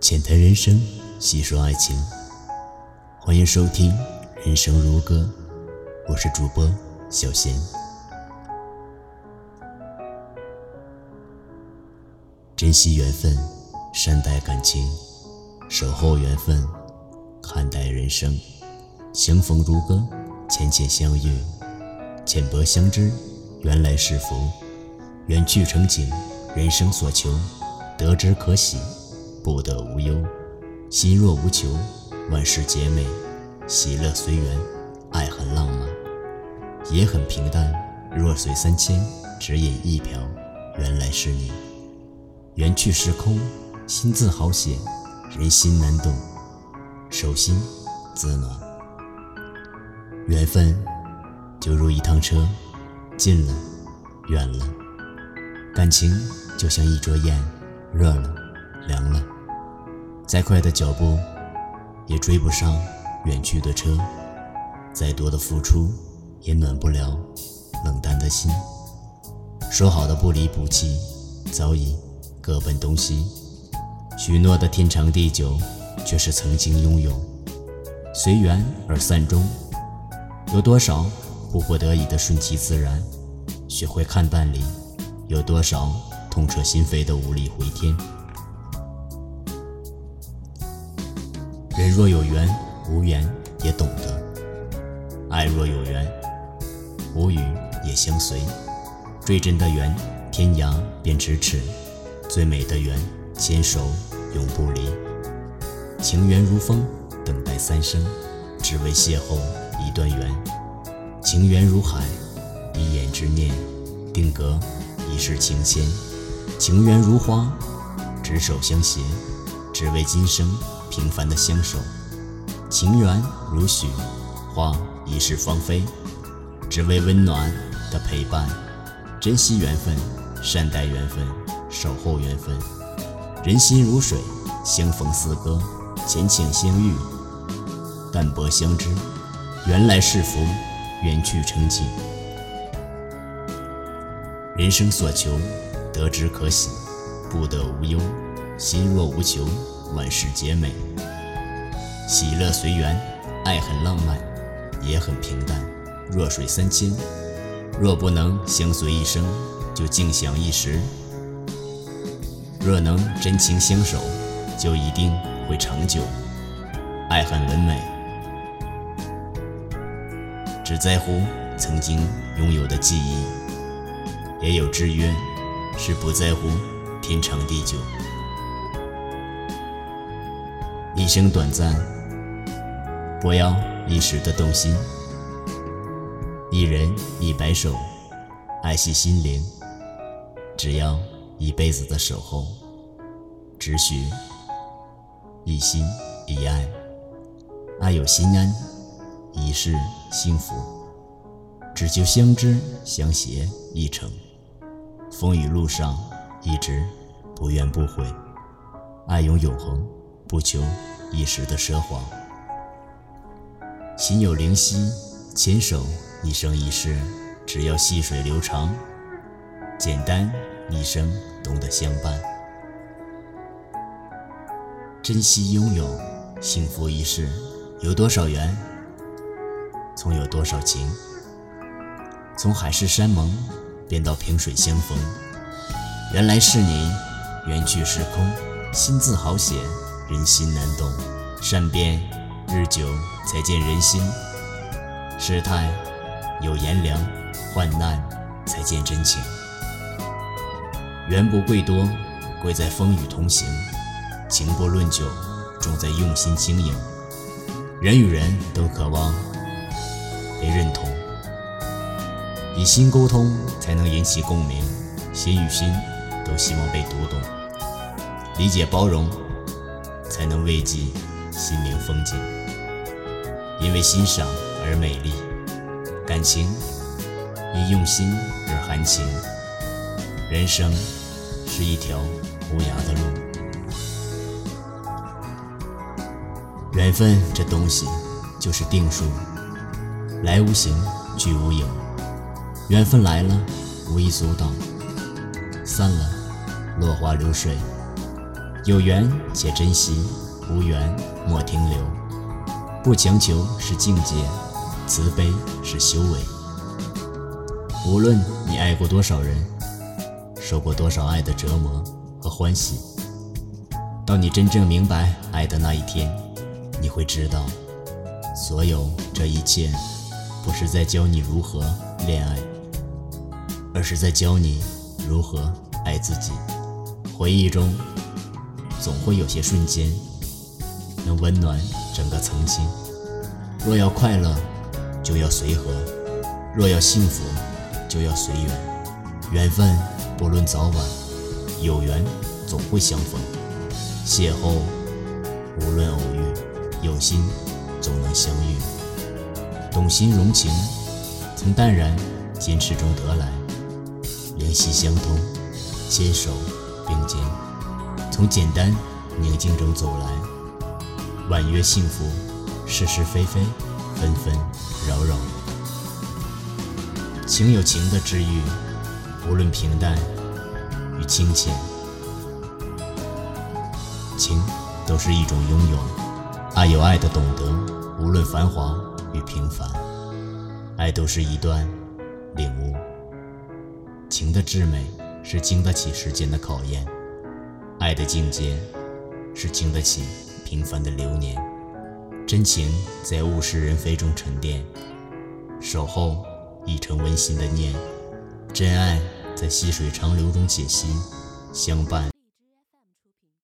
浅谈人生，细说爱情，欢迎收听《人生如歌》，我是主播小贤。珍惜缘分，善待感情，守候缘分，看待人生。相逢如歌，浅浅相遇，浅薄相知，原来是福。缘去成景，人生所求，得之可喜，不得无忧。心若无求，万事皆美。喜乐随缘，爱很浪漫，也很平淡。弱水三千，只饮一瓢，原来是你。缘去时空，心自好写，人心难懂，手心自暖。缘分就如一趟车，近了，远了。感情就像一桌烟，热了，凉了，再快的脚步也追不上远去的车，再多的付出也暖不了冷淡的心。说好的不离不弃，早已各奔东西；许诺的天长地久，却是曾经拥有。随缘而散终，有多少迫不得已的顺其自然？学会看淡离。有多少痛彻心扉的无力回天？人若有缘，无缘也懂得；爱若有缘，无语也相随。最真的缘，天涯便咫尺；最美的缘，牵手永不离。情缘如风，等待三生，只为邂逅一段缘；情缘如海，一眼之念，定格。一世情牵，情缘如花，执手相携，只为今生平凡的相守；情缘如许，花一世芳菲，只为温暖的陪伴。珍惜缘分，善待缘分，守候缘分。人心如水，相逢似歌，浅浅相遇，淡薄相知，缘来是福，缘去成景。人生所求，得之可喜，不得无忧。心若无求，万事皆美。喜乐随缘，爱很浪漫，也很平淡。弱水三千，若不能相随一生，就静享一时；若能真情相守，就一定会长久。爱很完美，只在乎曾经拥有的记忆。也有制约，是不在乎天长地久。一生短暂，不要一时的动心。一人一白首，爱惜心灵。只要一辈子的守候，只许一心一爱，爱有心安，一世幸福。只求相知相携一程。风雨路上，一直不怨不悔，爱永永恒，不求一时的奢华。心有灵犀，牵手一生一世，只要细水流长，简单一生懂得相伴，珍惜拥有，幸福一世。有多少缘，从有多少情，从海誓山盟。便到萍水相逢，原来是你。缘去时空，心字好写，人心难懂。善变日久，才见人心。世态有炎凉，患难才见真情。缘不贵多，贵在风雨同行；情不论久，重在用心经营。人与人都渴望被认同。以心沟通，才能引起共鸣；心与心都希望被读懂，理解包容，才能慰藉心灵风景。因为欣赏而美丽，感情因用心而含情。人生是一条无涯的路，缘分这东西就是定数，来无形，去无影。缘分来了，无意阻挡；散了，落花流水。有缘且珍惜，无缘莫停留。不强求是境界，慈悲是修为。无论你爱过多少人，受过多少爱的折磨和欢喜，当你真正明白爱的那一天，你会知道，所有这一切，不是在教你如何恋爱，而是在教你如何爱自己。回忆中，总会有些瞬间，能温暖整个曾经。若要快乐，就要随和；若要幸福，就要随缘。缘分不论早晚，有缘总会相逢。邂逅无论偶遇，有心总能相遇。懂心融情，从淡然坚持中得来；灵犀相通，牵手。并肩，从简单宁静中走来。婉约幸福，是是非非，纷纷扰扰。情有情的治愈，无论平淡与清浅，情都是一种拥有，爱有爱的懂得，无论繁华与平凡，爱都是一段领悟。情的至美。是经得起时间的考验，爱的境界是经得起平凡的流年。真情在物是人非中沉淀，守候已成温馨的念；真爱在细水长流中解析，相伴